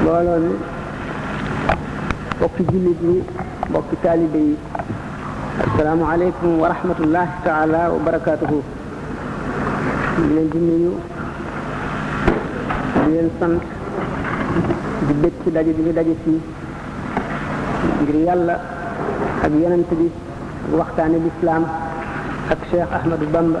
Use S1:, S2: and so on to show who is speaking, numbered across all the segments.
S1: mbooloo mi bokki jullit yi bokki taalibe yi assalaamu aleykum wa rahmatullahi taala wa barakaatuhu di leen di nuyu di leen sant di bëgg ci daje bi ñu daje fii ngir yàlla ak yonent bi waxtaane lislaam ak Cheikh Ahmadou Bamba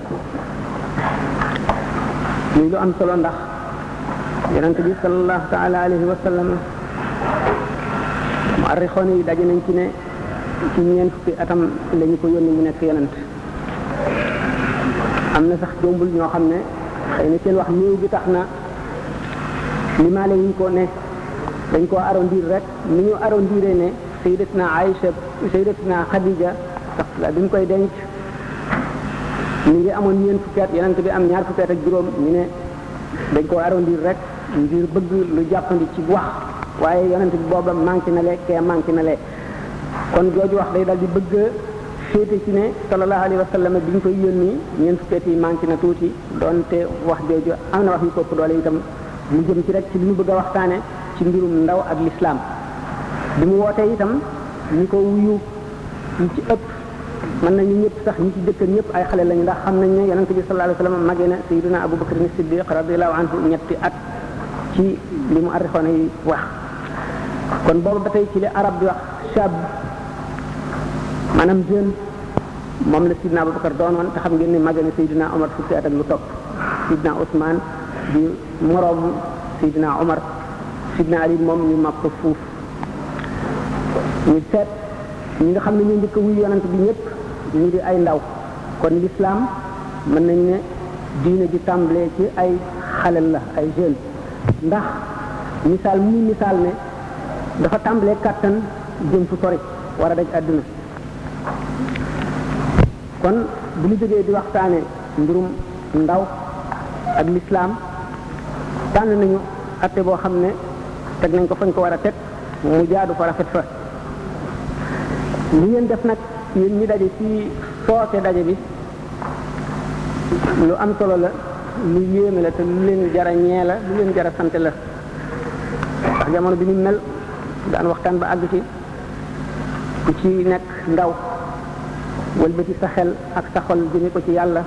S1: muy lu am solo ndax yonent bi sallallahu taala alayhi wa sallam mu arrixoon yi daje nañ ci ne ci ñeent fukki atam la ñu ko yónni mu nekk yonent am na sax jombul ñoo xam ne xëy na seen wax néew bi tax na limaale yi ñu ko ne dañ koo arrondir rek ni ñu arrondiré ne sayyidatna Aïcha sayyidatna Khadija sax la bi mu koy denc mi ngi amoon ñeent fukki at yonent bi am ñaar fukki at ak juróom ñu ne dañ ko arrondir rek ngir bëgg lu jàppandi ci wax waaye yonent bi booba manqué na le kee manqué na le kon jooju wax day dal di bëgg a féete ci ne sallallahu alayhi wa sallam bi ñu koy yónni ñeent fukki at yi manqué na tuuti donte wax jooju am na wax yu ko ëpp doole itam mu jëm ci rek ci li ñu bëgg a waxtaane ci mbirum ndaw ak lislaam bi mu wootee itam ñi ko wuyu ñu ci ëpp mën nañu ñëpp sax ñi ci jëkkër ñëpp ay xale lañu ndax xam nañ ne yonent bi sallallahu alayhi wa sallam magee na sayyidina Abu Bakr ni Siddiq radiyallahu anhu ñetti at ci li mu arrixoon yi wax kon boobu ba tey ci li arab di wax shab maanaam jeune moom la Sidina Abubakar doonoon te xam ngeen ni magee na Sidina Omar fukki at ak lu topp Sidina Ousmane di moroom Sidina Omar Sidina Ali moom ñu mag ko fuuf ñu seet ñi nga xam ne ñoo njëkk a wuyu yonent bi ñëpp ñu di ay ndaw kon lislaam mën nañ ne diine ji tàmbalee ci ay xale la ay jeune ndax misaal muy misaal ne dafa tàmbalee kàttan jëm fu sori war a daj àdduna kon bu ñu jógee di waxtaane mbirum ndaw ak lislaam tànn nañu atte boo xam ne teg nañ ko fañ ko war a teg mu jaadu fa rafet fa li ngeen def nag yéen ñi daje ci sooke daje bi lu am solo la lu yéeme la te lu leen jara ñee la lu leen jara sant la ndax jamono bi ni mel daan waxtaan ba àgg ci ku ci nekk ndaw wëlbati sa xel ak sa xol jëme ko ci yàlla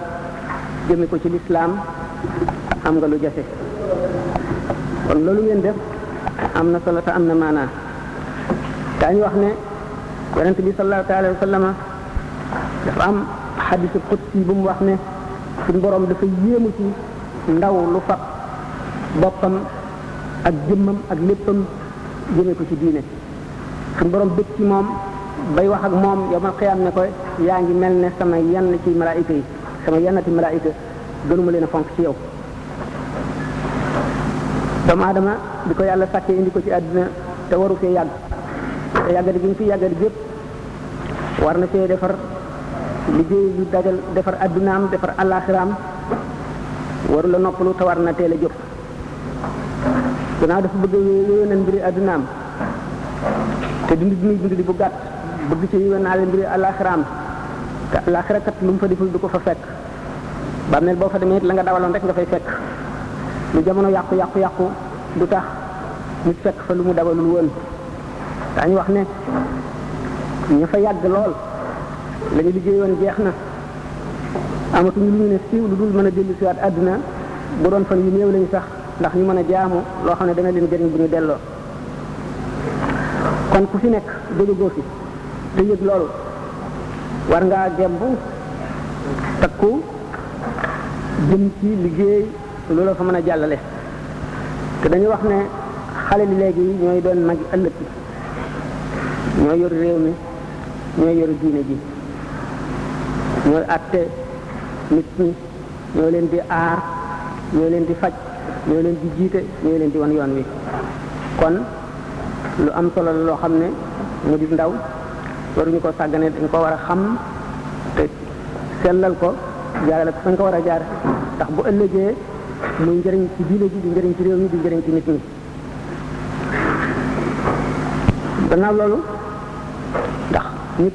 S1: jëme ko ci lislaam am nga lu jafe kon loolu ngeen def am na solo te am na maanaa daañu wax ne yonent bi sallallahu taala wa sallama dafa am xadisu qudsi bu mu wax ne suñ borom dafa yéemu ci ndaw lu fab boppam ak jëmmam ak léppam jëme ko ci diine suñ borom bëgg ci moom bay wax ak moom yow man xiyaam ne ko yaa ngi mel ne sama yenn ci malaayika yi sama yennati malaayika gënuma leen a fonk ci yow doomu aadama bi ko yàlla sàkkee indi ko ci àddina te waru fee yàgg te yàggati gi ñu fi yàggati gépp war na fee defar liggéey yu dajal defar àddunaam defar àllaaxiraam waru la noppalu te war na teel a jóg gannaaw dafa bëgg a yéwénal mbiri àddunaam te dund bi muy dund di bu gàtt bëgg ci yéwénaale mbiri àllaaxiraam te àllaaxira kat lu mu fa deful du ko fa fekk bàmmeel boo fa demee it la nga dawaloon rek nga fay fekk lu jamono yàqu yàqu yàqu du tax nit fekk fa lu mu dawalul woon daañu wax ne ña fa yàgg lool la ñu liggéeyoon jeex na amatuñu lu ñu ne siiw lu dul mën a dellu siwaat àdduna bu doon fan yu néew lañu sax ndax ñu mën a jaamu loo xam ne dana leen jëriñ bu ñu delloo kon ku fi nekk jóge góor fi te yëg loolu war ngaa gemb takku jëm ci liggéey lu la fa mën a jàllale te dañu wax ne xale li léegi ñooy doon mag ëllëg yi ñooy yor réew mi ñooy yor diine ji ñooy àtte nit ñi ñoo leen di aar ñoo leen di faj ñoo leen di jiite ñoo leen di wan yoon wi kon lu am solo la loo xam ne mu di ndaw waruñu ko sàggane dañ ko war a xam te sellal ko jaarale ko fañ ko war a jaar ndax bu ëllëgee muy njëriñ ci diine ji di njëriñ ci réew mi di njëriñ ci nit ñi gannaaw loolu ndax nit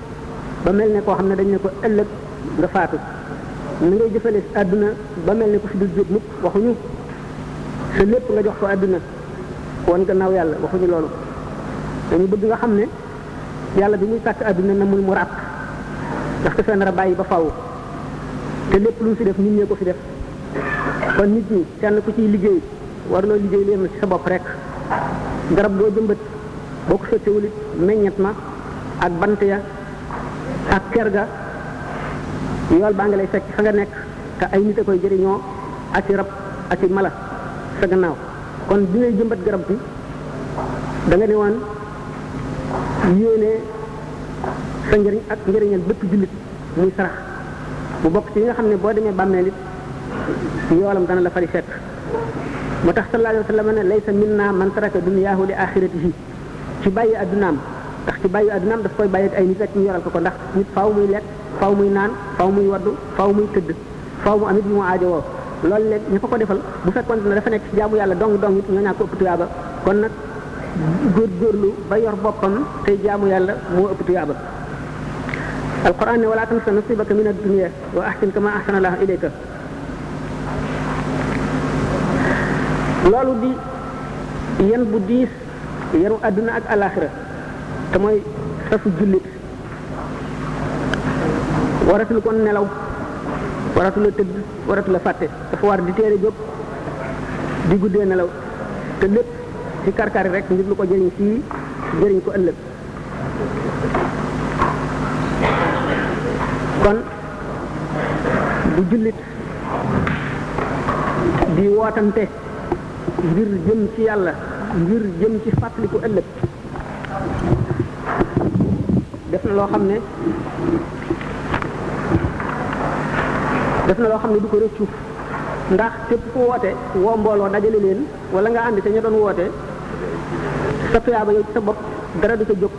S1: ba mel ne koo xam ne dañ ne ko ëllëg nga faatu na ngay jëfale àdduna ba mel ne ko fi dul jóg mukk waxuñu sa lépp nga jox ko àdduna wan gannaaw yàlla waxuñu loolu dañu bëgg nga xam ne yàlla bi muy sàkk àdduna na muy mu ràpp ndax te seen rabaay yi ba faw te lépp lu mu fi def nit ñee ko fi def kon nit ñi kenn ku ciy liggéey war loo liggéey léem ci sa bopp rek garab boo jëmbat boo ko sottewul it meññet ma ak bant ya ak ker ga yool baa ngi lay fekk fa nga nekk te ay nit a koy jëriñoo ak i rab ak i mala sa gannaaw kon bi ngay jëmbat garab bi da nga ne woon yéene sa njëriñ ak njëriñal bépp jullit muy sarax bu bokk ci yi nga xam ne boo demee bàmmeel it yoolam dana la fari fekk moo tax sallallahu alayhi wa sallam ne laysa minna man taraka dunyaahu li axiratihi ci bàyyi addunaam ndax ci bàyyi addunaam daf koy bàyyi ak ay nit rek ñu yoral ko ko ndax nit faaw muy lekk faaw muy naan faaw muy waddu faaw muy tëdd faaw mu amit yu mu aajowoo loolu léegi ñu ko ko defal bu fekkoon ne dafa nekk ci jaamu yàlla dong dong it ñoo ñaa ko ëpp tuyaaba kon nag góorgóorlu ba yor boppam tey jaamu yàlla moo ëpp tuyaaba alquran ne wala tansa nasibaka min ad-dunya wa ahsin kama ahsana allahu ilayka loolu di yan bu diis yaru àdduna ak alaxira te mooy safu jullit waratul kon nelaw waratul a tëdd waratul a fàtte dafa war di teere jóg di guddee nelaw te lépp ci karkari rek ngir lu ko jëriñ fii jëriñ ko ëllëg kon bu jullit di wootante ngir jëm ci yàlla ngir jëm ci fàttaliku ëllëg def na loo xam ne def na loo xam ne du ko rëccu ndax képp ku woote woo mbooloo dajale leen wala nga ànd ca ña doon woote sa tuyaaba yow ci sa bopp dara du ca jóg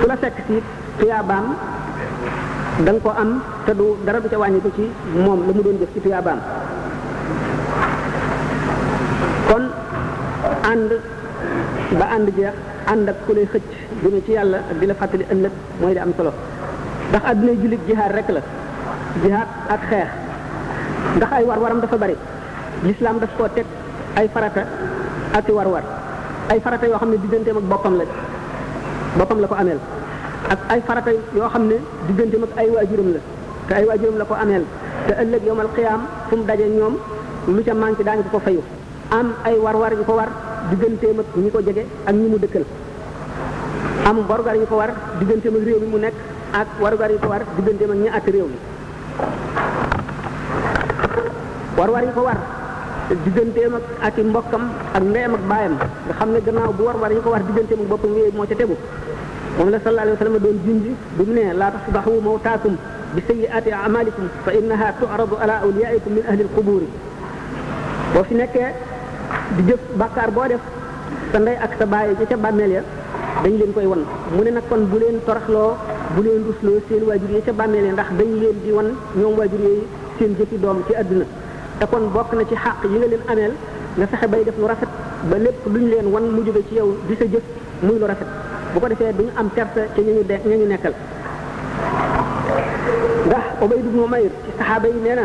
S1: ku la fekk si tuyaabaam da nga ko am te du dara du ca wàññi ko ci moom la mu doon jëf ci tuyaabaam kon ànd ba ànd jeex ànd ak ku lay xëcc jëme ci yàlla ak di la fàttali ëllëg mooy di am solo ndax àdduna jullit jihaad rek la jihaad ak xeex ndax ay war waram dafa bari lislaam daf koo teg ay farata ak i war-war ay farata yoo xam ne digganteem ak boppam la boppam la ko ameel ak ay farata yoo xam ne digganteem ak ay waajuram la te ay waajuram la ko ameel te ëllëg yowmal xiyaam fu mu daje ñoom lu ca manqué daañu ko ko fayu am ay war-war yu ko war digganteem ak ñi ko jege ak ñi mu dëkkal am warugar yu ko war digganteem ak réew mi mu nekk ak warugar yu ko war digganteem ak ñi àtt réew mi war war yi ko war digganteem ak ak i mbokkam ak ndeyam ak baayam nga xam ne gannaaw bu war war yi ko war digganteem ak boppam yooyu moo ca tegu moom la sallallahu alayhi wa sallam doon junj bi mu ne laa tasbahu mawtaakum bi sayyi'ati a'malikum fa innaha tu'radu ala awliyaikum min ahli al-qubur boo fi nekkee di jëf bàkkaar boo def sa ndey ak sa baay ja ca bàmmeel ya dañ leen koy wan mu ne nag kon bu leen toraxloo bu leen rusloo seen waajur ya ca bàmmeel ya ndax dañ leen di wan ñoom waajur yooyu seen jëfi doom ci àdduna te kon bokk na ci xàq yi nga leen ameel nga fexe bay def lu rafet ba lépp lu ñu leen wan mu jóge ci yow di sa jëf muy lu rafet bu ko defee duñu am kersa ca ñu ñu de ñu ñu nekkal ndax Ubayd ibn Umayr ci saxaaba yi nee na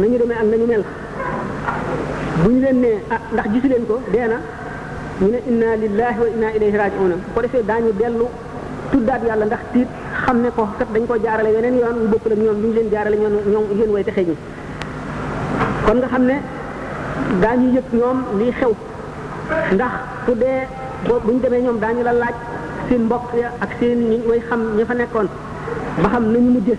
S1: nañu demee ak nañu mel bu ñu leen nee ah ndax gisu leen ko dee na ñu ne inna lillahi wa inna ilayhi raji'un bu ko defee daañu dellu tuddaat yàlla ndax tiit xam ne ko kat dañ ko jaarale weneen yoon wu bokkul ak ñoom lu ñu leen jaarale ñoom ñoom yéen way texe ñi kon nga xam ne daañu yëg ñoom lii xew ndax ku dee boo bu ñu demee ñoom daañu la laaj seen mbokk ya ak seen ñi way xam ña fa nekkoon ba xam nañu mujjee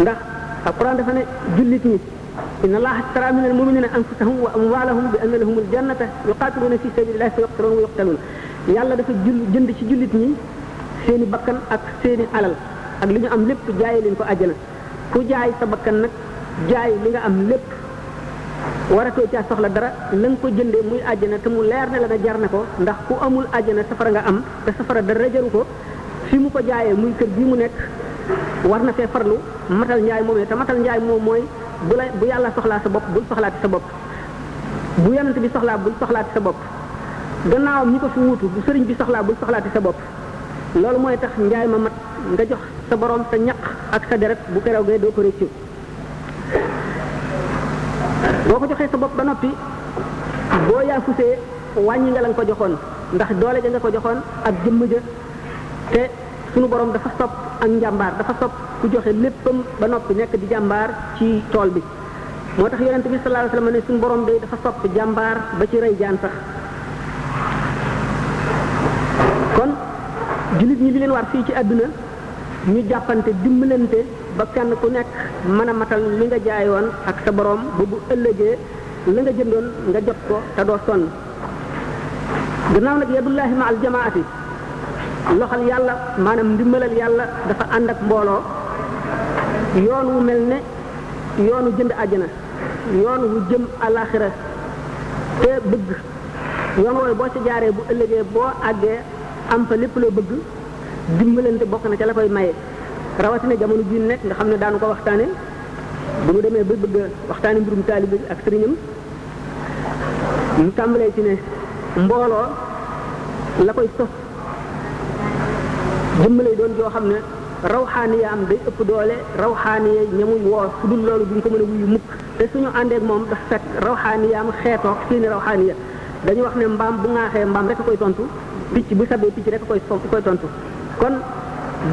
S1: ndax alquran dafa ne jullit ñi inna allaha ashtara min almuminina anfusahum wa amwalahum bi anna lahum aljannata yuqatiluna fi sabilillahi fa yuqtaluna wa yuqtaluna yàlla dafa jul jënd ci jullit ñi seeni bakkan ak seeni alal ak li ñu am lépp jaaye leen ko àjjana ku jaay sa bakkan nag jaay li nga am lépp waratoo caa soxla dara la nga ko jëndee muy àjjana te mu leer ne la na jar na ko ndax ku amul àjjana safara nga am te safara dara jaru ko fi mu ko jaayee muy kër gi mu nekk war na fee farlu matal njaay moomee te matal njaay moom mooy bu la bu yàlla soxlaa sa bopp bul soxlaati sa bopp bu yonent bi soxlaa bul soxlaati sa bopp gannaawam ñi ko fi wuutu bu sëriñ bi soxlaa bul soxlaati sa bopp loolu mooy tax njaay ma mat nga jox sa borom sa ñaq ak sa deret bu keroogee doo ko réccu boo ko joxee sa bopp ba noppi boo yaa fusee wàññi nga la nga ko joxoon ndax doole ja nga ko joxoon ak jëmm ja te sunu borom dafa sopp ak njàmbaar dafa sopp ku joxe léppam ba noppi nekk di jàmbaar ci tool bi moo tax yonent bi sallallahu alayhi wasallam ne suñu borom day dafa sopp jàmbaar ba ci rey jaan sax kon jullit ñi li leen war fii ci àdduna ñu jàppante dimbalante ba kenn ku nekk mën a matal li nga jaayoon ak sa borom ba bu ëllëgee la nga jëndoon nga jot ko te doo sonn gannaaw nag yadullahi ma al jamaati loxal yàlla maanaam ndimbalal yàlla dafa ànd ak mbooloo yoon wu mel ne yoonu jënd àjjana yoon wu jëm alaxira te bëgg yoon wooyu boo ci jaaree bu ëllëgee boo àggee am fa lépp loo bëgg dimbalante bokk na ca la koy maye rawatina jamono bii nekk nga xam ne daanu ko waxtaane bu ñu demee ba bëgg a waxtaane mbirum taalibe ak sëriñam ñu tàmbalee ci ne mbooloo la koy sos jëmmale doon joo xam ne rawxaani ya am day ëpp doole rawxaani ya ñamuy woo su dul loolu duñ ko mën a wuyu mukk te suñu àndeek moom dafa fekk rawxaani ya am xeetoog seeni rawxaani ya dañu wax ne mbaam bu ŋaaxee mbaam rek koy tontu picc bu sabee picc rek koy koy tontu kon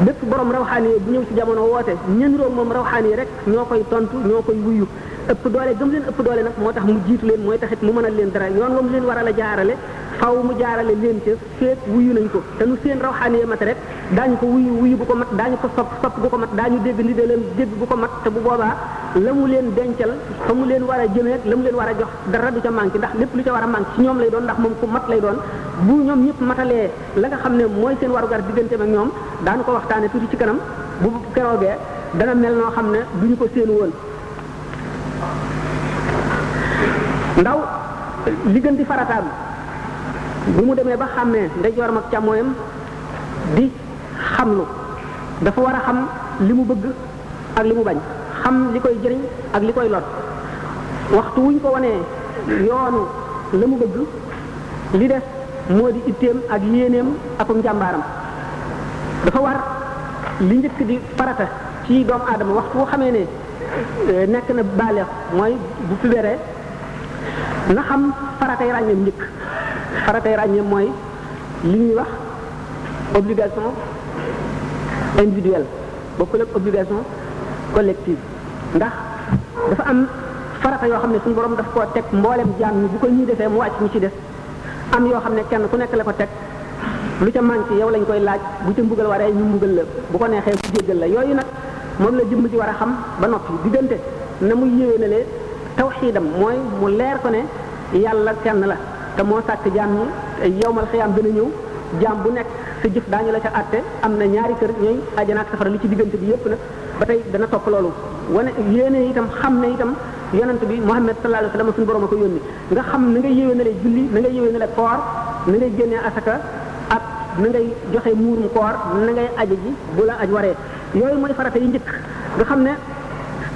S1: bépp borom rawxaani bu ñëw ci jamono woote ñen room moom rawxaani rek ñoo koy tontu ñoo koy wuyu ëpp doole gëm leen ëpp doole nag moo tax mu jiitu leen mooy taxit mu mënal leen dara yoon wam leen war a la jaarale faw mu jaarale leen ca feet wuyu nañ ko te nu seen rawxaaniya mat rek daañu ko wuyu wuyu bu ko mat daañu ko sopp sopp bu ko mat daañu dégg ndi leen dégg bu ko mat te bu boobaa la mu leen dencal fa mu leen war a jëmee ak la mu leen war a jox dara du ca manqué ndax lépp lu ca war a manqué ci ñoom lay doon ndax moom ku mat lay doon bu ñoom ñëpp matalee la nga xam ne mooy seen warugar diggante ak ñoom daanu ko waxtaane tuuti ci kanam bu keroogee dana mel noo xam ne duñu ko seen woon ndaw li gën di farataam bu mu demee ba xàmmee ndeyjooram ak càmmooyam di xamlu dafa war a xam li mu bëgg ak li mu bañ xam li koy jëriñ ak li koy lor waxtu wuñ ko wanee yoonu la mu bëgg li des moo di itteem ak yéeneem akum njàmbaaram dafa war li njëkk di farata ci doomu aadama waxtu woo xamee ne eh, nekk na baaleex mooy bu pubéré na xam faratay ràññeem njëkk faratay ràññeem mooy li ñuy wax obligation individuelle bokkul ak obligation collective ndax dafa am farata yoo xam ne suñu borom daf koo teg mboolem jaam ñi bu ko ñuy defee mu wàcc ñu ci def am yoo xam ne kenn ku nekk la ko teg lu ca manqué yow lañ koy laaj bu ca mbugal waree ñu mbugal la bu ko neexee bu jéggal la yooyu nag moom la jëmm ji war a xam ba noppi diggante na mu yéwénalee tawxiidam mooy mu leer ko ne yàlla kenn la te moo sàkk jaam ñi yowmal xiyaam dina ñëw jaam bu nekk sa jëf daañu la ca àtte am na ñaari kër ñooy àjjana ak safara li ci diggante bi yépp nag ba tey dana topp loolu wane yéene itam xam ne itam yonent bi Muhammad sallallahu alayhi wa sallam suñu borom a ko yónni nga xam na ngay yéwee na lay julli na ngay yéwee na lay koor na ngay génnee asaka ak na ngay joxe muurum koor na ngay aji ji bu la aj waree yooyu mooy farata yi njëkk nga xam ne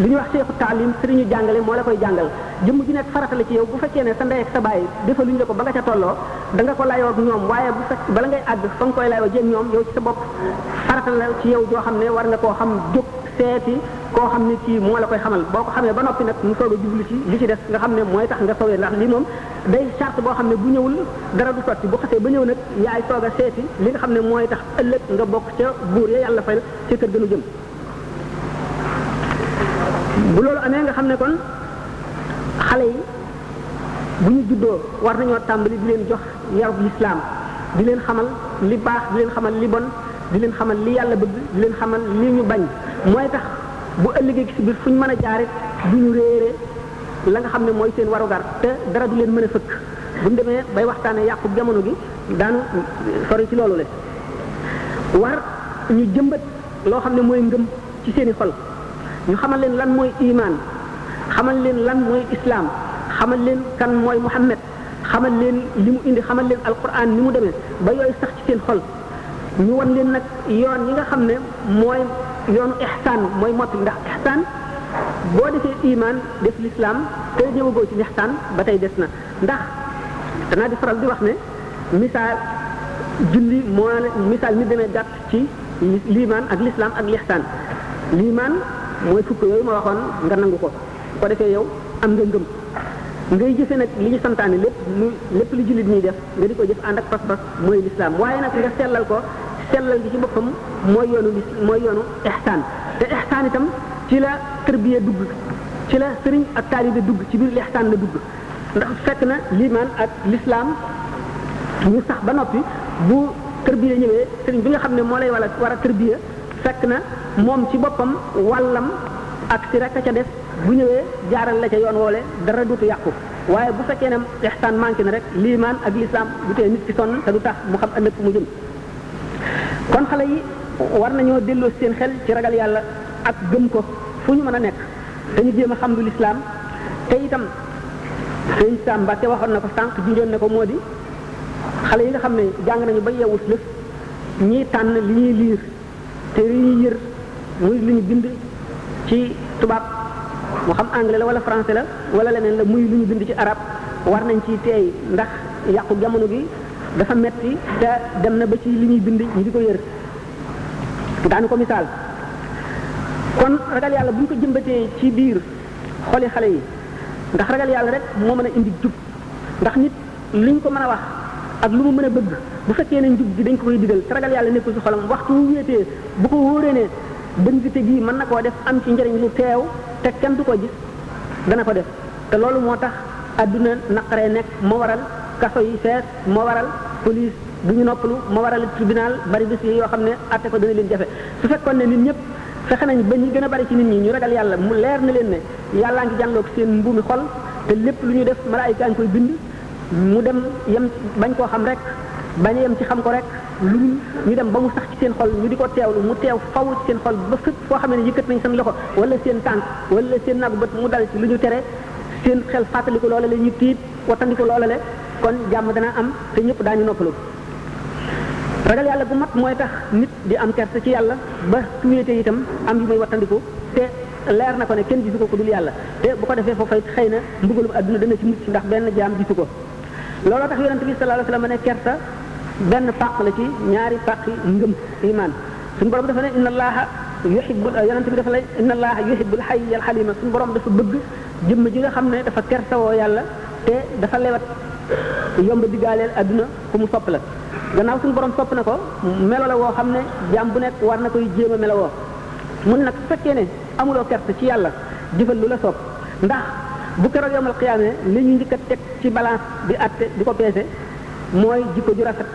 S1: li ñuy wax seexu taalim sëriñu jàngale moo la koy jàngal jëmm ji nekk farata la ci yow bu fekkee ne sa ndey ak sa baay defaluñ la ko ba nga ca tolloo da nga ko layoo ak ñoom waaye bu fekk bala ngay àgg fa nga koy layoo jéeg ñoom yow ci sa bopp farata la ci yow joo xam ne war nga koo xam jóg seeti koo xam ne kii moo la koy xamal boo ko xamee ba noppi nag mu soog a jublu ci li ci des nga xam ne mooy tax nga soowee ndax lii moom day charte boo xam ne bu ñëwul dara du sotti bu xasee ba ñëw nag yaay soog a seeti li nga xam ne mooy tax ëllëg nga bokk ca buur ya yàlla fay ca kër gënu jëm bu loolu amee nga xam ne kon xale yi bu ñu juddoo war nañoo tàmbali di leen jox yarub lislaam di leen xamal li baax di leen xamal li bon di leen xamal li yàlla bëgg di leen xamal li ñu bañ mooy tax bu ëllëgee ci biir fu ñu mën a jaare du ñu réere la nga xam ne mooy seen warugar te dara du leen mën a fëkk bu ñu demee bay waxtaanee yàqu jamono gi daanu sori ci loolu le war ñu jëmbat loo xam ne mooy ngëm ci seeni xol ñu xamal leen lan mooy iman xamal leen lan mooy islaam xamal leen kan mooy Muhammad xamal leen li mu indi xamal leen alquran ni mu demee ba yooyu sax ci seen xol ñu wan leen nag yoon yi nga xam ne mooy yoonu ihsaan mooy mott ndax ihsaan boo defee iman def lislaam te ñëwagoo ci ihsaan ba tey des na ndax danaa di faral di wax ne misaal julli moo misaal mi demee gàtt ci liimaan ak lislaam ak lixsaan liimaan mooy fukk yooyu ma waxoon nga nangu ko bu ko defee yow am nga ngëm ngay jëfe nag li ñu santaane lépp muy lépp li jullit ñuy def nga di ko jëf ànd ak pas-pas mooy lislaam waaye nag nga sellal ko sellal gi ci boppam mooy yoonu lis mooy yoonu ihsaan te ihsaan itam ci la tërbiya dugg ci la sëriñ ak taalibe dugg ci biir lixsaan la dugg ndax fekk na liimaan ak lislaam ñu sax ba noppi bu tërbiya ñëwee sëriñ bi nga xam ne moo lay wala war a tërbiya fekk na moom ci boppam wàllam ak si rek a ca def bu ñëwee jaaral la ca yoon woole dara duutu yàqu waaye bu fekkee ne ihsaan manqué na rek liimaan ak lislaam bu tee nit ki sonn te du tax mu xam ëllëg fu mu jëm kon xale yi war nañoo delloo seen xel ci ragal yàlla ak gëm ko fu ñu mën a nekk te ñu jéem a xam lu lislaam te itam sëñ Sam Mbàkke waxoon na ko sànq junjoon na ko moo di xale yi nga xam ne jàng nañu ba yeewus lëf ñiy tànn li ñuy liir te li ñuy yër muy lu ñu bind ci tubaab moo xam anglais la wala français la wala leneen la muy lu ñu bind ci arab war nañ ci teey ndax yàqu jamono gi dafa metti te dem na ba ci li ñuy bind ñu di ko yër daanu ko misaal kon ragal yàlla bu ñu ko jëmbatee ci biir xoli xale yi ndax ragal yàlla rek moo mën a indi jub ndax nit li ñu ko mën a wax ak lu mu mën a bëgg bu fekkee ne njub gi dañ ko koy digal te ragal yàlla nekkul ci xolam waxtu wu wéetee bu ko wóoree ne bënsite gi mën na koo def am ci njëriñ lu teew te kenn du ko gis dana ko def te loolu moo tax àdduna naqaree nekk moo waral kaso yi fees moo waral police du ñu noppalu moo waral tribunal bari bis yi yoo xam ne atte ko dana leen jafe su fekkoon ne nit ñëpp fexe nañ ba ñu gën a bari ci nit ñi ñu ragal yàlla mu leer na leen ne yàllaa ngi jànloog seen mbuumi xol te lépp lu ñu def malaayika ngi koy bind mu dem yem bañ koo xam rek bañ a yem ci xam ko rek lu ñu dem ba mu sax ci seen xol ñu di ko teewlu mu teew faw ci seen xol ba fépp foo xam ne yëkkat nañ seen loxo wala seen tànk wala seen nagu bët mu dal ci lu ñu tere seen xel fàttaliku loola la ñu tiit wattandiku loola le kon jàmm dana am te ñëpp daañu noppalu ragal yàlla bu mat mooy tax nit di am kersa ci yàlla ba su wéetee itam am yu muy wattandiku te leer na ko ne kenn gisu ko ku dul yàlla te bu ko defee foofay xëy na mbugalum adduna dana ci mucc ndax benn jaam gisu ko looloo tax yonente bi sallallahu alayhi wasallam ne kersa benn pàq la ci ñaari pàq yi ngëm iman suñu borom dafa ne inna allaha yuhibbul yonente bi dafa ne inna allaha yuhibbul hayy al halima suñu borom dafa bëgg jëmm ji nga xam ne dafa kersawoo yàlla te dafa lewat yomb diggaaleel adduna ku mu sopp la gannaaw suñu borom sopp na ko melo la woo xam ne jaam bu nekk war na koy jéem a melowoo mun nag fekkee ne amuloo kersa ci yàlla jëfal lu la sopp ndax bu keroog yomal xiyaamee li ñu njëkk a teg ci balance di atte di ko peese mooy jikko ju rafet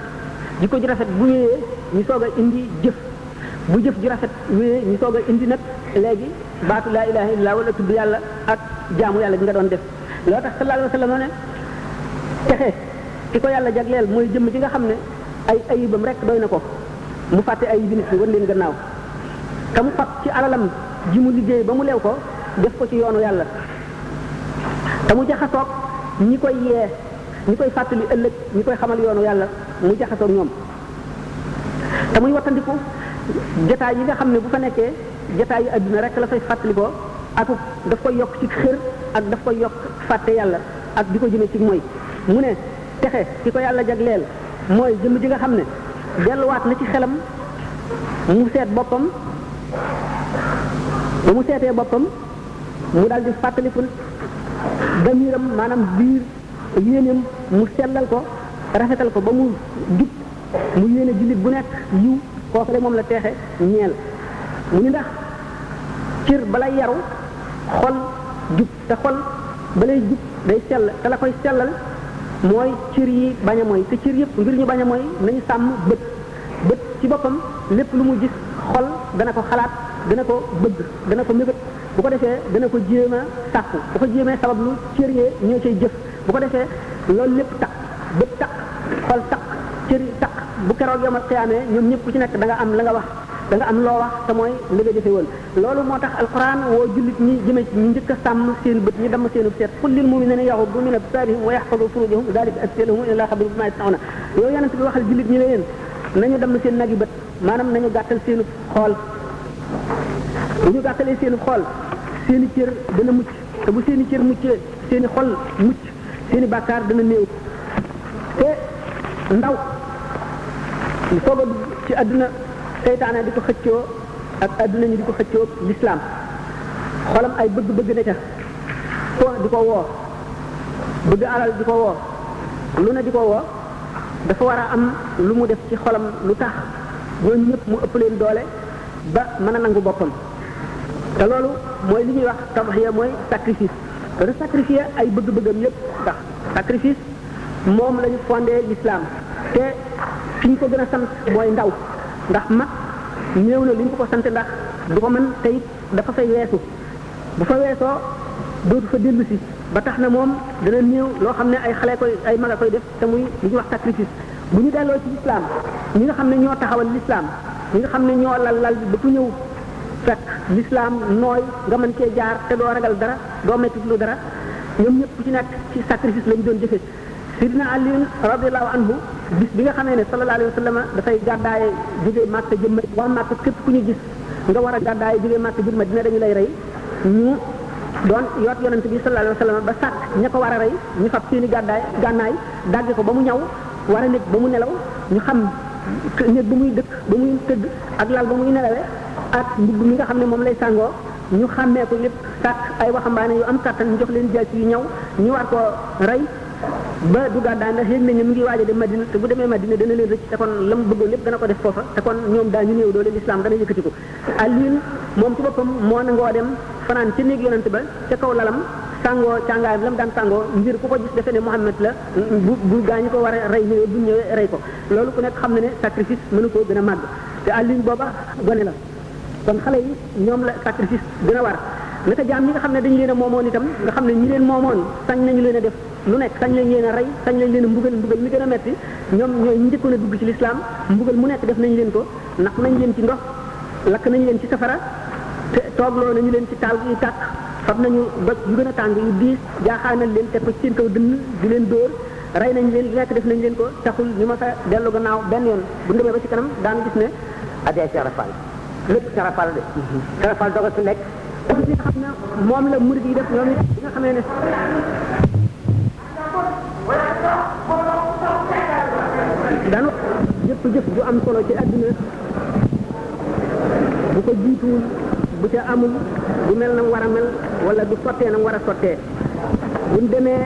S1: jikko ju rafet bu wéyee ñu soog a indi jëf bu jëf ji rafet wéyee ñu soog a indi nag léegi baatu laa ilaha illallah wala tudd yàlla ak jaamu yàlla gi nga doon def loo tax sallallahu alayhi wa sallam ne texe ki ko yàlla jagleel mooy jëmm ji nga xam ne ay ayibam rek doy na ko mu fàtte ay bi nit ñi wan leen gannaaw te mu fab ci alalam ji mu liggéey ba mu leew ko def ko ci yoonu yàlla te mu jaxasoog ñi koy yee ñi koy fàttali ëllëg ñi koy xamal yoonu yàlla mu jaxasoog ñoom te muy wattandiku jataay yi nga xam ne bu fa nekkee jataay yi àdduna rek la fay fàttalikoo ak daf koy yokk ci xër ak daf koy yokk fàtte yàlla ak di ko jëme ci mooy mu ne texe ki ko yàlla jagleel mooy jëmm ji nga xam ne delluwaat na ci xelam mu seet boppam ba mu seetee boppam mu daal di fàttalikul damiram maanaam biir yéeneem mu sellal ko rafetal ko ba mu jub mu yéene jullit bu nekk yiw kooku de moom la teexe ñeel mu ni ndax cër balay yaru xol jub te xol balay jub day sell te la koy sellal mooy cër yi bañ a mooy te cër yëpp ngir ñu bañ a mooy nañu sàmm bët bët ci boppam lépp lu mu gis xol dana ko xalaat dana ko bëgg dana ko mébét bu ko defee dana ko jéem a sàkku bu ko jéemee sabab lu cër yee ñoo cay jëf bu ko defee loolu lépp takk bët takk xol takk cër yi takk bu keroog yow ma xiyaamee ñoom ñëpp ku ci nekk da nga am la nga wax da nga am loo wax te mooy li nga jëfe woon loolu moo tax alquran woo jullit ñi jëme ci ñu njëkk a sàmm seen bët ñi damm seenu seet qul lil muminina yaxuddu min absarihim wa yaxfadu furujahum dalika azka lahum inna allaha xabirun bima yasnauna yow yonent bi waxal jullit ñi la yéen nañu damm seen nag yi bët maanaam nañu gàttal seenu xool bu ñu gàttalee seenu xool seeni cër dana mucc te bu seeni cër muccee seeni xol mucc seeni bàkkaar dana néew te ndaw li foog a dugg ci àdduna seytaane di ko xëccoo ak àdduna ñu di ko xëccoo lislaam xolam ay bëgg-bëgg ne ca ko di ko woo bëgg alal di ko woo lu ne di ko woo dafa war a am lu mu def ci xolam lu tax ñooñu ñëpp mu ëpp leen doole ba mën a nangu boppam te loolu mooy li ñuy wax tadhiya mooy sacrifice te du sacrifier ay bëgg-bëggam yëpp ndax sacrifice moom la ñu fondé l'islam te fi ñu ko gën a sant mooy ndaw ndax mag néew na li ñu ko ko sant ndax du ko mën tey dafa fay weesu bu fa weesoo dootu fa dellu si ba tax na moom dana néew loo xam ne ay xale koy ay mag a koy def te muy li ñuy wax sacrifice bu ñu delloo ci lislaam ñi nga xam ne ñoo taxawal lislaam ñi nga xam ne ñoo lal lal bi ba ku ñëw fekk lislaam nooy nga mën cee jaar te doo ragal dara doo metti lu dara ñoom ñëpp ku ci nekk ci sacrifice lañ doon jëfe sidna ali radiallahu anhu bis bi nga xamee ne sallallahu alayhi wa sallam dafay gàddaaye jóge màkk jëm ma waa màkk képp ku ñu gis nga war a gàddaaye jóge màkk jëm ma dina dañu lay rey ñu doon yoot yonent bi sallallahu alayhi wa sallam ba sàkk ña ko war a rey ñu fab seeni gàddaay gànnaay dàgge ko ba mu ñaw war a nekk ba mu nelaw ñu xam néeg ba muy dëkk ba muy tëdd ak lal ba muy nelawee ak mbubb mi nga xam ne moom lay sàngoo ñu xàmmee ko lépp sàkk ay waxambaane yu am kàttan ñu jox leen jaas yu ñaw ñu war koo rey ba du gàddaa ndax yëg nañu mu ngi waaj a dem Madina te bu demee Madina dana leen rëcc te kon la mu bëggoon lépp dana ko def foofa te kon ñoom daa ñu néew doole lislaam dana yëkkati ko Alioune moom ci boppam moo nangoo dem fanaan ca néeg yonent ba ca kaw lalam sàngoo càngaayam la mu daan sàngoo ngir ku ko gis defe ne Muhammad la bu bu gaañu ko war a rey ñëwee bu ñëwee rey ko loolu ku nekk xam na ne sacrifice mënu koo gën a màgg te Alioune booba gone la kon xale yi ñoom la sacrifice gën a war naka jaam ñi nga xam ne dañ leen a moomoon itam nga xam ne ñi leen moomoon sañ nañu leen a def lu nekk sañ lañ leen a rey sañ lañ leen a mbugal mbugal mi gën a metti ñoom ñooy njëkkoon a dugg ci lislaam mbugal mu nekk def nañ leen ko naq nañ leen ci ndox lakk nañ leen ci safara te toogloo nañu leen ci taal gi tàkk fab nañu doj yu gën a tàng yu diis jaaxaanal leen teg ko ci seen kaw dënn di leen dóor rey nañ leen lu nekk def nañ leen ko taxul ñu ma sa dellu gannaaw benn yoon bu ñu demee ba ci kanam daan gis ne adee Cheikh Rafal lépp Cheikh Rafal de Cheikh Rafal dogal su nekk def li nga xam ne moom la murid yi def ñoom it bi nga xamee ne daan wax jëpp jëf ju am solo ci àdduna bu ko jiituwul bu ca amul du mel na mu war a mel wala du sottee na mu war a sottee buñ demee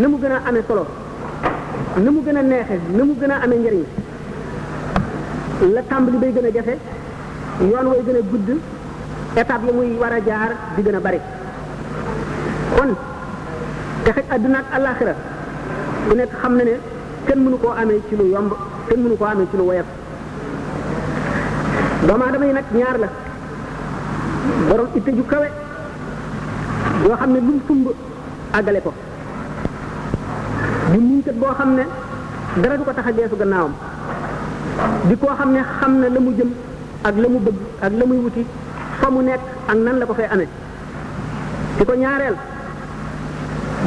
S1: na mu gën a amee solo na mu gën a neexe na mu gën a amee njëriñ la tàmbali bay gën a jafe yoon way gën a gudd étape yi muy war a jaar di gën a bari kon te xëj àdduna ak àllaaxira ku nekk xam na ne kenn mënu koo amee ci lu yomb kenn mënu koo amee ci lu woyof doomu aadama yi nag ñaar la borom itte ju kawe yoo xam ne lu mu sumb àggale ko di muñkat boo xam ne dara du ko tax a geesu gannaawam di koo xam ne xam na la mu jëm ak la mu bëgg ak la muy wuti fa mu nekk ak nan la ko fay amee di ko ñaareel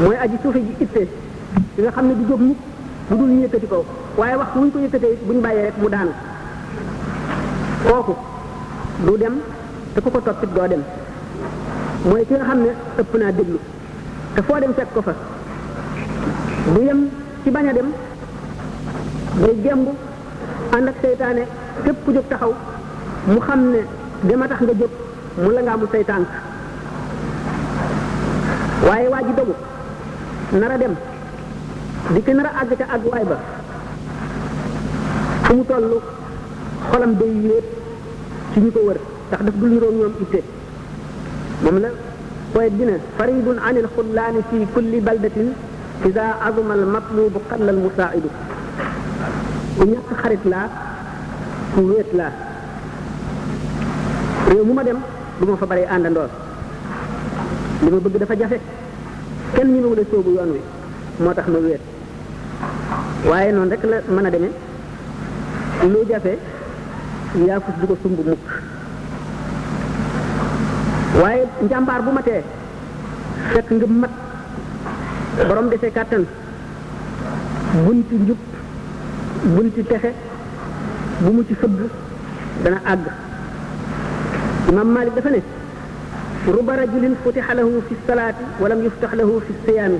S1: mooy aji suufe ji itte di nga xam ne du jóg mukk bu dul ñu yëkkati ko waaye waxtu wuñ ko yëkkatee buñ bàyyee rek mu daanu kooku du dem te ku ko toppit doo dem mooy ki nga xam ne ëpp naa déglu te foo dem fekk ko fa du yem ci bañ a dem day gemb ànd ak seytaane képp ku jóg taxaw mu xam ne dama tax nga jóg mu la ngaa mu say tànk waaye waa ji dogu nar a dem di ki nar a àgg ca àgguwaay ba fu mu toll xolam day yéeg ci ñu ko wër ndax daf dul niroog ñoom itte moom la poète bi ne faridun an il xullaani fi kulli baldatin ida azuma al matlubu qalla al musaa'idu ku ñàkk xarit laa ku wéet laa réew mu ma dem du ma fa bare àndandoor li ma bëgg dafa jafe kenn ñi ma wala sóobu yoon wi moo tax ma wéet waaye noonu rek la mën a demee lu jafe yaafus du ko sumb mukk waaye njàmbaar bu matee fekk nga mat borom desee kàttan bunti njub bunti texe bu mu ci fëgg dana àgg imam malik dafa ne ruba rajulin futixa lahu fi salaati walam yuftax lahu fi siyaami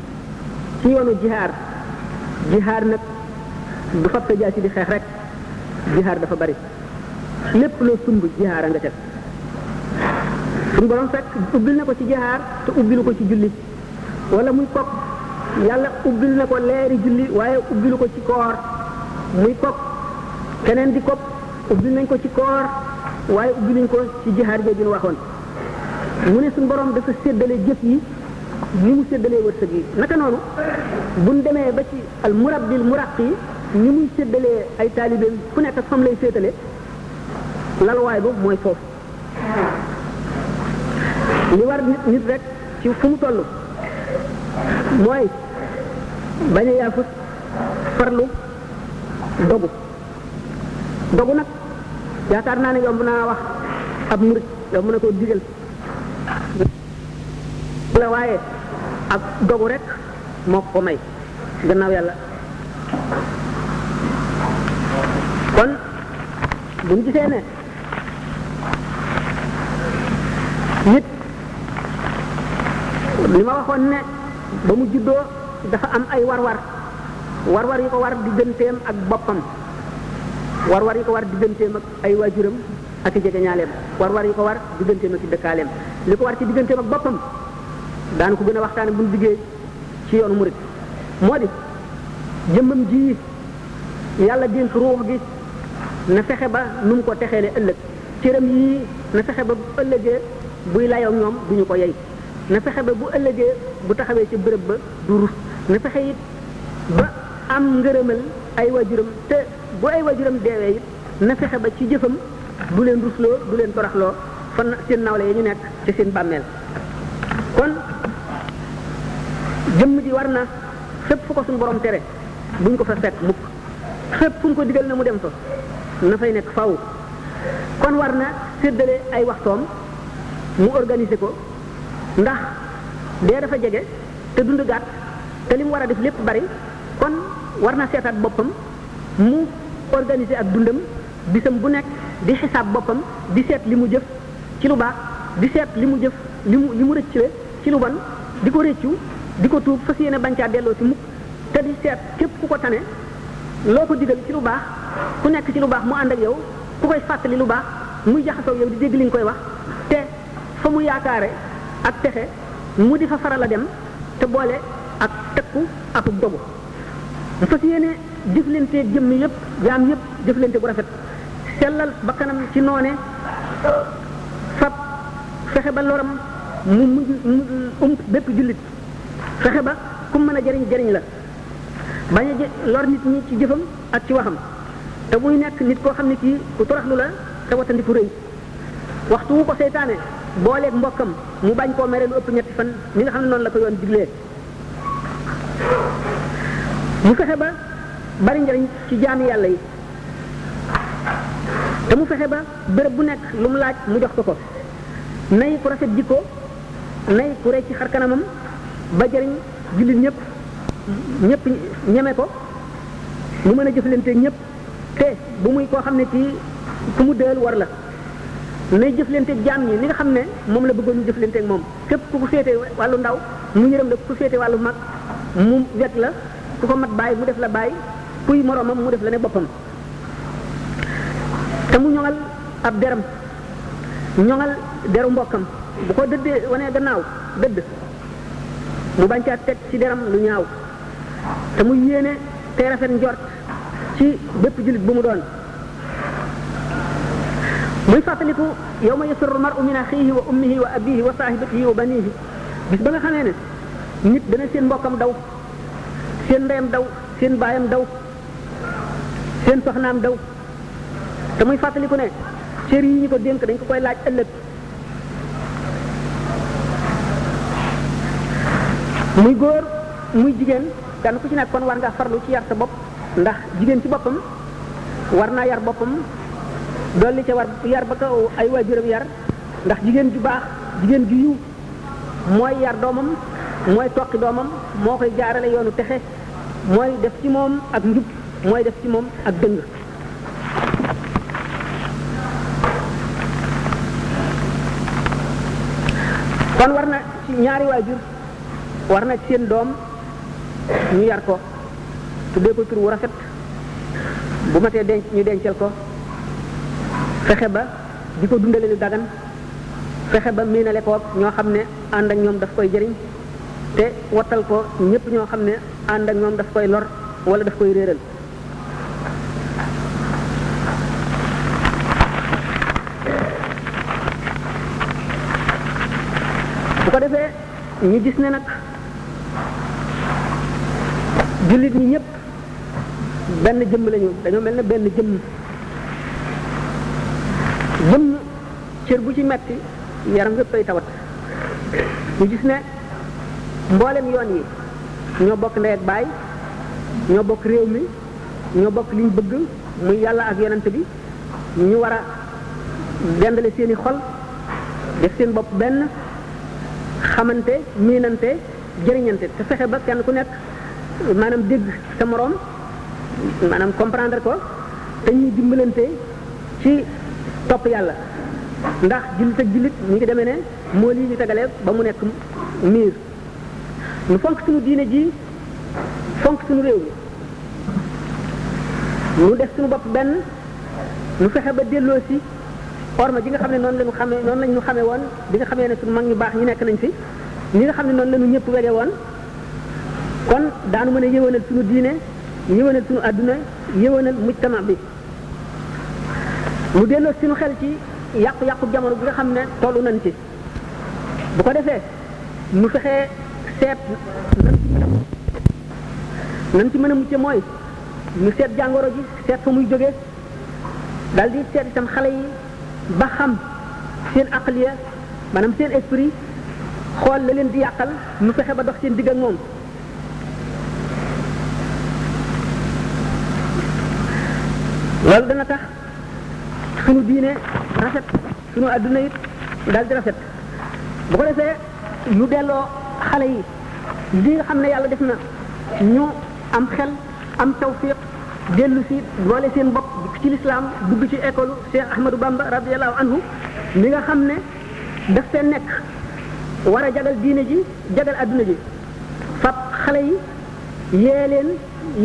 S1: ci yoonu jihaar jihaar nag du fab sa jaasi di xeex rek jihaar dafa bari lépp loo sumb jihaar a nga ca suñu borom fekk ubbil na ko ci jihaar te ubbilu ko ci julli wala muy kopp yàlla ubbil na ko leeri julli waaye ubbilu ko ci koor muy kopp keneen di kopp ubbil nañ ko ci koor waaye ubbiluñ ko ci jihaar jooju ñu waxoon mu ne suñu borom dafa séddale jëf yi ni mu séddalee wërsëg yi naka noonu buñ demee ba ci al murabbil muraq yi ni muy séddalee ay taalibeem ku nekk ak fam lay féetale lalwaay ba mooy foofu li war nit nit rek ci fu mu toll mooy bañ a yaafus farlu dogu dogu nag yaakaar naa ne yomb naa wax ab murit yomb na koo digal la waaye ak dogu rek moo ko may gannaaw yàlla kon bu ñu gisee ne nit li ma waxoon ne ba mu juddoo dafa am ay war-war war-war yi ko war digganteem ak boppam war-war yi ko war digganteem ak ay waajuram ak i jegeñaaleem war-war yi ko war digganteem ak i dëkkaaleem li ko war ci digganteem ak boppam daana ko gën a waxtaane bu ñu liggéey ci yoonu murit moo di jëmmam ji yàlla dénk ruux gi na fexe ba nu mu ko texeele ëllëg cëram yii na fexe ba bu ëllëgee buy layoo ñoom duñu ko yey na fexe ba bu ëllëgee bu taxawee ci bërëb ba du rus na fexe it ba am ngërëmal ay waajuram te bu ay waajuram deewee it na fexe ba ci jëfam du leen rusloo du leen toraxloo fan seen nawle yi ñu nekk ci seen bàmmeel kon jëmm ji war na fépp fu ko suñu borom tere buñ ko fa fekk mukk fépp fu mu ko digal na mu dem fa na fay nekk faw kon war na séddale ay waxtoom mu organiser ko ndax dee dafa jege te dund gàtt te li mu war a def lépp bari kon war na seetaat boppam mu organiser ak dundam bisam bu nekk di xisaab boppam di seet li mu jëf ci lu baax di seet li mu jëf li mu li mu rëcce ci lu bon di ko rëccu di ko tuub fas yéene bañ caa delloo ci mukk te di seet képp ku ko tane loo ko digal ci lu baax ku nekk ci lu baax mu ànd ak yow ku koy fàttali lu baax muy jaxasoo yow di dégg li nga koy wax te fa mu yaakaare ak texe mu di fa faral a dem te boole ak tekku ak dogu mu fas yéene jëflante jëmm yëpp jaam yëpp jëflante bu rafet sellal ba kanam ci noone fab fexe ba loram mu mujj mu um bépp jullit fexe ba ku mën a jëriñ jëriñ la bañ a jë- lor nit ñi ci jëfam ak ci waxam te muy nekk nit koo xam ne kii ku toroxlu la te watandiku rëy waxtu wu ko seytaane booleeg mbokkam mu bañ koo mere lu ëpp ñetti fan ni nga xam ne noonu la ko yoon diglee mu fexe ba bari njariñ ci jaami yàlla yi te mu fexe ba béréb bu nekk lu mu laaj mu jox ko ko nay ku rafet jikko nay ku rey ci xar kanamam ba jëriñ jullit ñëpp ñëpp ñeme ko mu mën a jëflante ñëpp te bu muy koo xam ne ci ku mu dëel war la nay jëflanteeg jaam ñi ni nga xam ne moom la bëggoon ñu jëflanteeg moom képp ku ko féete wàllu ndaw mu yërëm la ku ko féete wàllu mag mu wet la ku ko mat bàyyi mu def la bàyyi kuy moroomam mu def la ne boppam te mu ñoŋal ab deram ñoŋal deru mbokkam bu ko dëddee wanee gannaaw dëdd mu bañ caa teg ci deram lu ñaaw te mu yéene tey rafet njort ci bépp jullit bu mu doon muy fàttaliku yawma yasirru mar'u min axiihi wa ummihi wa abiihi wa saahibatihi wa baniihi bis ba nga xamee ne nit dana seen mbokkam daw seen ndeyam daw seen baayam daw seen soxnaam daw te muy fàttaliku ne cër yi ñu ko dénk dañ ko koy laaj ëllëg muy góor muy jigéen kenn ku ci nekk kon war nga farlu ci yar sa bopp ndax jigéen ci boppam war naa yar boppam dolli ca war yar ba ko ay waajuram yar ndax jigéen ju baax jigéen ju yiw mooy yar doomam mooy toqi doomam moo koy jaarale yoonu texe mooy def ci moom ak njub mooy def ci moom ak dëng kon war na ci ñaari waajur war na ci seen doom ñu yar ko tuddee ko tur wu rafet bu matee denc ñu dencal ko fexe ba di ko dundale lu dagan fexe ba miinale ko ñoo xam ne ànd ak ñoom daf koy jëriñ te wattal ko ñëpp ñoo xam ne ànd ak ñoom daf koy lor wala daf koy réeral bu ko defee ñu gis ne nag jullit ñi ñëpp benn jëmm lañu dañoo mel ne benn jëmm jëmm cër bu ci metti yaram yëpp ay tawat ñu gis ne mboolem yoon yi ñoo bokk ndey ak baay ñoo bokk réew mi ñoo bokk liñ bëgg muy yàlla ak yonent bi ñu war a dendale seeni xol def seen bopp benn xamante miinante jëriñante te fexe ba kenn ku nekk maanaam dégg sa moroom maanaam comprendre ko te ñuy dimbalante ci topp yàlla ndax jullit ak jullit ñu ngi demee ne moo lii ñu tegale ba mu nekk miir ñu fonk suñu diine ji fonk suñu réew mi ñu def suñu bopp benn ñu fexe ba delloo si orma ji nga xam ne noonu la ñu xamee noonu lañ ñu xamee woon bi nga xamee ne suñu mag ñu baax ñu nekk nañ fi ñi nga xam ne noonu la ñu ñëpp wege woon kon daanu mën a yëwanal suñu diine yëwanal suñu àdduna yëwanal mujtama bi mu delloo suñu xel ci yàqu-yàqu jamono bi nga xam ne tollu nañ ci bu ko defee mu fexee seet nan ci mën a mucce mooy ñu seet jàngoro ji seet fa muy jóge dal di seet itam xale yi ba xam seen aqliya maanaam seen esprit xool la leen di yàqal mu fexe ba dox seen digg ak moom loolu dana tax suñu diine rafet suñu adduna it daal di rafet bu ko defee ñu delloo xale yi li nga xam ne yàlla def na ñu am xel am tawfiq dellu si boole seen bopp ci lislaam dugg ci école Cheikh Ahmadou Bamba radiallahu anhu mi nga xam ne daf fee nekk war a jagal diine ji jagal adduna ji fab xale yi yee leen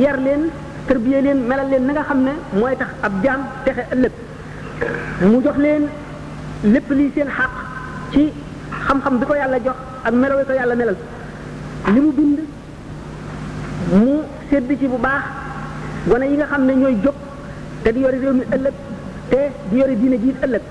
S1: yar leen tërbiye leen melal leen na nga xam ne mooy tax ab jaam texe ëllëg mu jox leen lépp lii seen xàq ci xam-xam bi ko yàlla jox ak melo bi ko yàlla melal li mu bind mu sedd ci bu baax gone yi nga xam ne ñooy jóg te di yore réew mi ëllëg te di yore diine ji ëllëg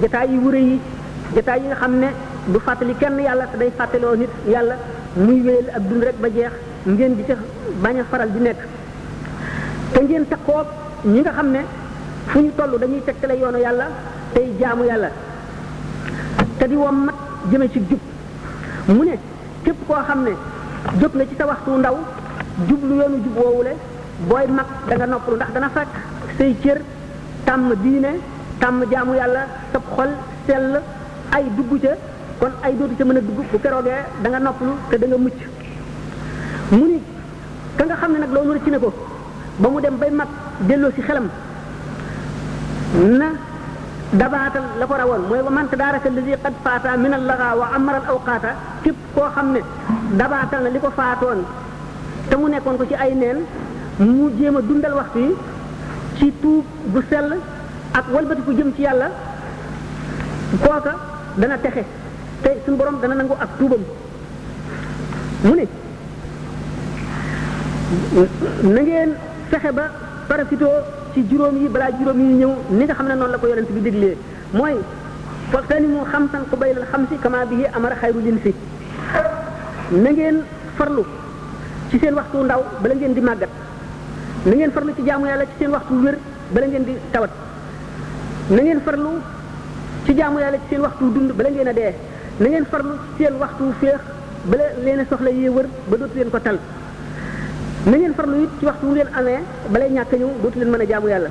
S1: jataay yi wure yi jataay yi nga xam ne du fàttali kenn yàlla te day fàttaloo nit yàlla muy wéyal ak dund rek ba jeex ngeen di ca bañ a faral di nekk te ngeen takkoo ñi nga xam ne fu ñu toll dañuy tegtale yoonu yàlla tey jaamu yàlla te di wom mat jëme ci jub mu ne képp koo xam ne jóg na ci sa waxtu ndaw jublu yoonu jub woowule booy mag da nga noppalu ndax dana fekk say cër tàmm diine tàmm jaamu yàlla sab xol sell ay dugg ca kon ay dootu ca mën a dugg bu keroogee da nga noppalu te da nga mucc mu ni ka nga xam ne nag loolu rëcc na ko ba mu dem bay mag delloo si xelam na dabaatal la ko rawoon mooy wa man tadaaraka allazi qad faata min allaga wa amara al awqaata képp koo xam ne dabaatal na li ko faatoon te mu nekkoon ko ci ay neen mu jéem a dundal waxtu yi ci tuub bu sell ak walbatiku jëm ci yàlla kooka dana texe te suñu borom dana nangu ak tuubam mu ne na ngeen fexe ba parafitoo ci juróom yi balaa juróom yi ñëw ni nga xam ne noonu la ko yonent bi déglee mooy faxtani moo xam tan ku bay lal xam si kama bihi amara xayru lin si na ngeen farlu ci seen waxtu ndaw bala ngeen di màggat na ngeen farlu ci jaamu yàlla ci seen waxtu wér bala ngeen di tawat na ngeen farlu ci jaamu yàlla ci seen waxtu dund bala ngeen a dee na ngeen farlu ci seen waxtu féex bala leen a soxla yee wër ba dootu leen ko tal na ngeen farlu it ci waxtu wu ngeen amee balay ñàkk ñëw dootu leen mën a jaamu yàlla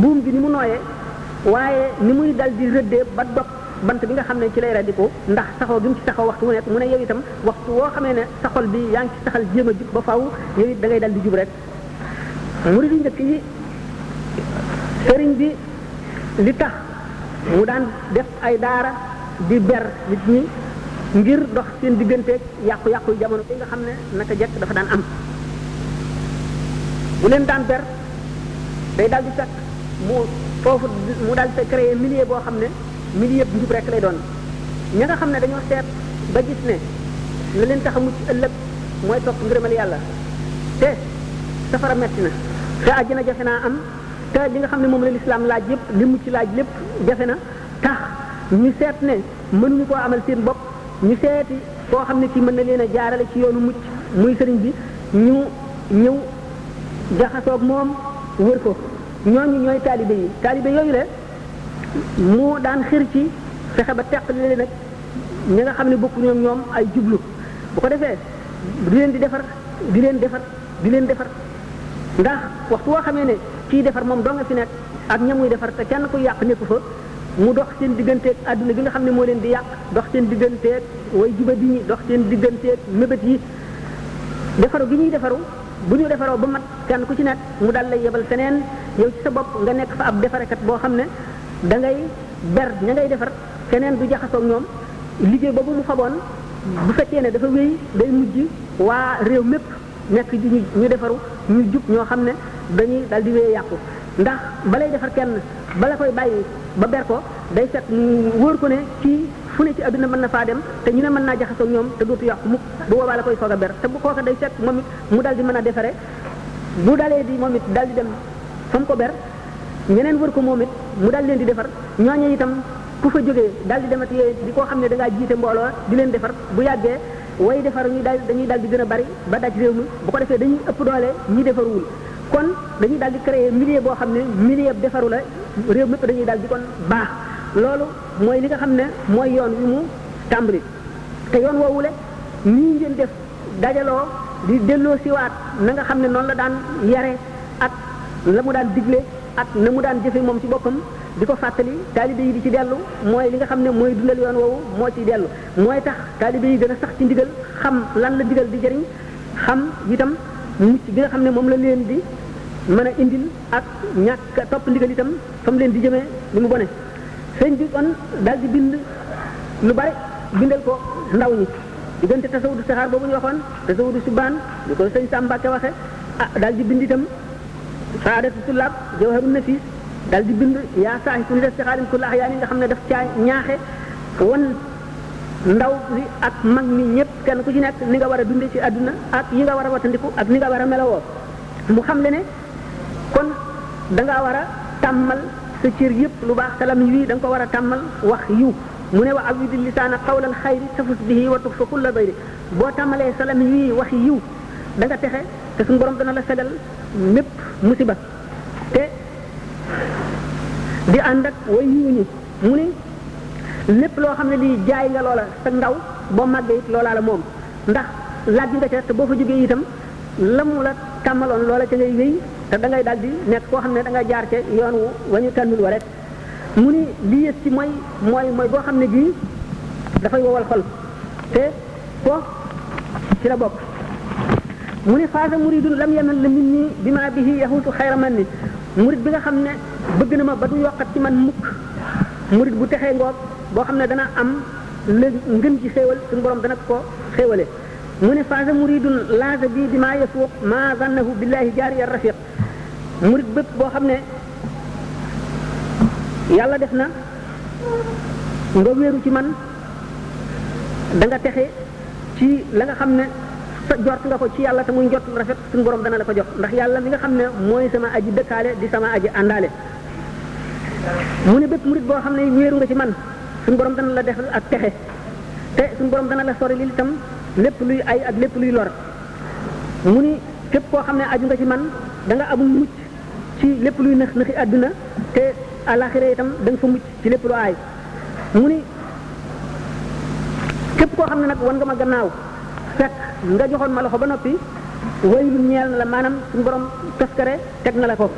S1: buum gi ni mu nooyee waaye ni muy dal di rëddee ba dog bant bi nga xam ne ci lay radiku ndax saxoo gi mu ci saxoo waxtu wu nekk mu ne yow itam waxtu woo xamee ne sa xol bi yaa ngi ci saxal jéem a jub ba faw yow it da ngay dal di jub rek murid yi njëkk yi sëriñ bi li tax mu daan def ay daara di ber nit ñi ngir dox seen digganteeg yàqu-yàqu jamono bi nga xam ne naka jekk dafa daan am bu leen daan ber day daal di fekk mu foofu mu daal di créer milieu boo xam ne milieu bu njub rek lay doon ña nga xam ne dañoo seet ba gis ne la leen tax a mucc ëllëg mooy topp ngërëmal yàlla te safara metti na te àjjana jafe naa am te li nga xam ne moom la lislaam laaj yëpp li mu ci laaj lépp jafe na tax ñu seet ne mënuñu koo amal seen bopp ñu seeti koo xam ne ci mën na leen a jaarale ci yoonu mucc muy sëriñ bi ñu ñëw jaxasoog moom wër ko ñooñu ñooy taalibe yi taalibe yooyu la mu daan xir ci fexe ba teq leen nag ñi nga xam ne bokku ñoom ñoom ay jublu bu ko defee di leen di defar di leen defar di leen defar ndax waxtu woo xamee ne kii defar moom doo nga fi nekk ak ña muy defar te kenn ku yàq nekku fa mu dox seen digganteeg àdduna bi nga xam ne moo leen di yàq dox seen digganteeg way juba di ñi dox seen digganteeg mébét yi defaru gi ñuy defaru bu ñu defaroo ba mat kenn ku ci nekk mu dal lay yebal feneen yow ci sa bopp nga nekk fa ab defarekat boo xam ne da ngay ber ña ngay defar keneen du jaxasoog ñoom liggéey boobu mu faboon bu fekkee ne dafa wéy day mujj waa réew mépp nekk ñu ñu defaru ñu jub ñoo xam ne dañuy dal di wéy yàqu ndax balay defar kenn bala koy bàyyi ba ber ko day set mu wóor ko ne kii fu ne ci àdduna mën na faa dem te ñu ne mën naa jaxasoo ñoom te dootu yàqu mukk bu boobaa la koy soog a ber te bu kooka day fekk moom it mu dal di mën a defare bu dalee di moom it dal di dem fa mu ko ber ñeneen wër ko moom it mu dal leen di defar ñooñu itam ku fa jógee dal di demati yooyu di koo xam ne da ngaa jiite mbooloo di leen defar bu yàggee way defar ñuy dal dañuy dal di gën a bari ba daj réew mi bu ko defee dañuy ëpp doole ñi defaruwul kon dañuy dal di créer milieu boo xam ne milieu defaru la réew mépp dañuy dal di kon baax loolu mooy li nga xam ne mooy yoon wi mu tàmbali te yoon woowule nii ngeen def dajaloo di delloo siwaat na nga xam ne noonu la daan yare ak la mu daan digle ak na mu daan jëfe moom ci boppam di ko fàttali taalibe yi di ci dellu mooy li nga xam ne mooy dundal yoon woowu moo ciy dellu mooy tax taalibe yi gën a sax ci ndigal xam lan la digal di jëriñ xam itam mucc gi nga xam ne moom la leen di mën a indil ak ñàkk topp ndigal itam fa mu leen di jëmee ni mu bone sëñ bi kon daal di bind lu bari bindal ko ndaw ñi diggante tasawudu saxaar boobu ñu waxoon tasawudu subaan ñu ko sëñ Sam Mbàkke waxe ah daal di bind itam saadatu tullaab jawharu nafis daal di bind yaa saaxi ku ni def saxaarin ku laax yaa ni nga xam ne daf caa ñaaxe wan ndaw bi ak mag mi ñëpp kenn ku ci nekk ni nga war a dundee ci àdduna ak yi nga war a watandiku ak ni nga war a melawoo mu xam le ne kon da ngaa war a tàmmal sa cër yëpp lu baax salam yi da nga ko war a tàmmal wax yiw mu ne wa awidi lisaana qawlal xayri tafus bihi wa tuxfa kulla dayri boo tàmmalee salam yi wax yiw da nga texe te suñu borom dana la fegal mépp musiba te di ànd ak way yiw ñi mu ne lépp loo xam ne lii jaay nga loola sa ndaw boo màggee it loolaa la moom ndax laaj nga ca te boo fa jógee itam la mu la tàmmaloon loola ca ngay wéy te da ngay daal di nekk koo xam ne da nga jaar ca yoon wu wa ñu tànnul wa rek mu ni li yées ci mooy mooy mooy boo xam ne bii dafay wowal xol te ko ci la bokk mu ni faasa muridun lam yanal la min nii bi ma bihi yahuutu xayra man ni murid bi nga xam ne bëgg na ma ba du yokkat ci man mukk murid bu texee ngoog boo xam ne dana am la ngën ci xéewal suñu borom dana ko xéewale mu ne faasa muridun laasa bii bi maa yafuuq maa zannahu billaahi jaari ar rafiq murid bépp boo xam ne yàlla def na nga wéeru ci man da nga texe ci la nga xam ne sa jort nga ko ci yàlla te muy jot rafet suñu borom dana la ko jox ndax yàlla mi nga xam ne mooy sama aji dëkkaale di sama aji àndaale mu ne bépp murid boo xam ne wéeru nga ci man suñu borom dana la defal ak texe te suñu borom dana la sori lil itam lépp luy ay ak lépp luy lor mu ni képp koo xam ne aju nga ci man da nga amul mucc ci lépp luy nëx nëxi àdduna te àllaaxira itam da nga fa mucc ci lépp lu aay mu ni képp koo xam ne nag wan nga ma gannaaw fekk nga joxoon ma loxo ba noppi waylu ñeel na la maanaam suñu borom toskare teg na la ko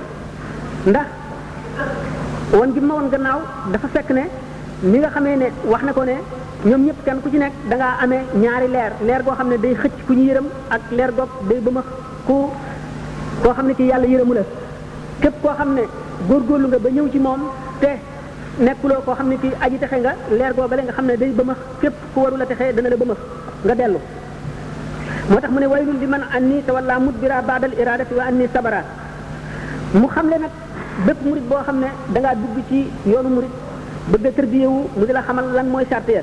S1: ndax wan gi ma wan gannaaw dafa fekk ne ni nga xamee ne wax na ko ne ñoom ñëpp kenn ku ci nekk da ngaa amee ñaari leer leer goo xam ne day xëcc ku ñu yërëm ak leer goog day bëma ku koo xam ne ci yàlla yërëmu la képp koo xam ne góorgóorlu nga ba ñëw ci moom te nekkuloo koo xam ne ci aji texe nga leer googale nga xam ne day bëma képp ku warul a texe dana la bëma nga dellu moo tax mu ne waylul di man anni tawalla mudbira baadal iradati wa anni sabara mu xam le nag bépp murit boo xam ne dangaa dugg ci yoonu murit bëgg a tërbiyewu mu di la xamal lan mooy sàrt ya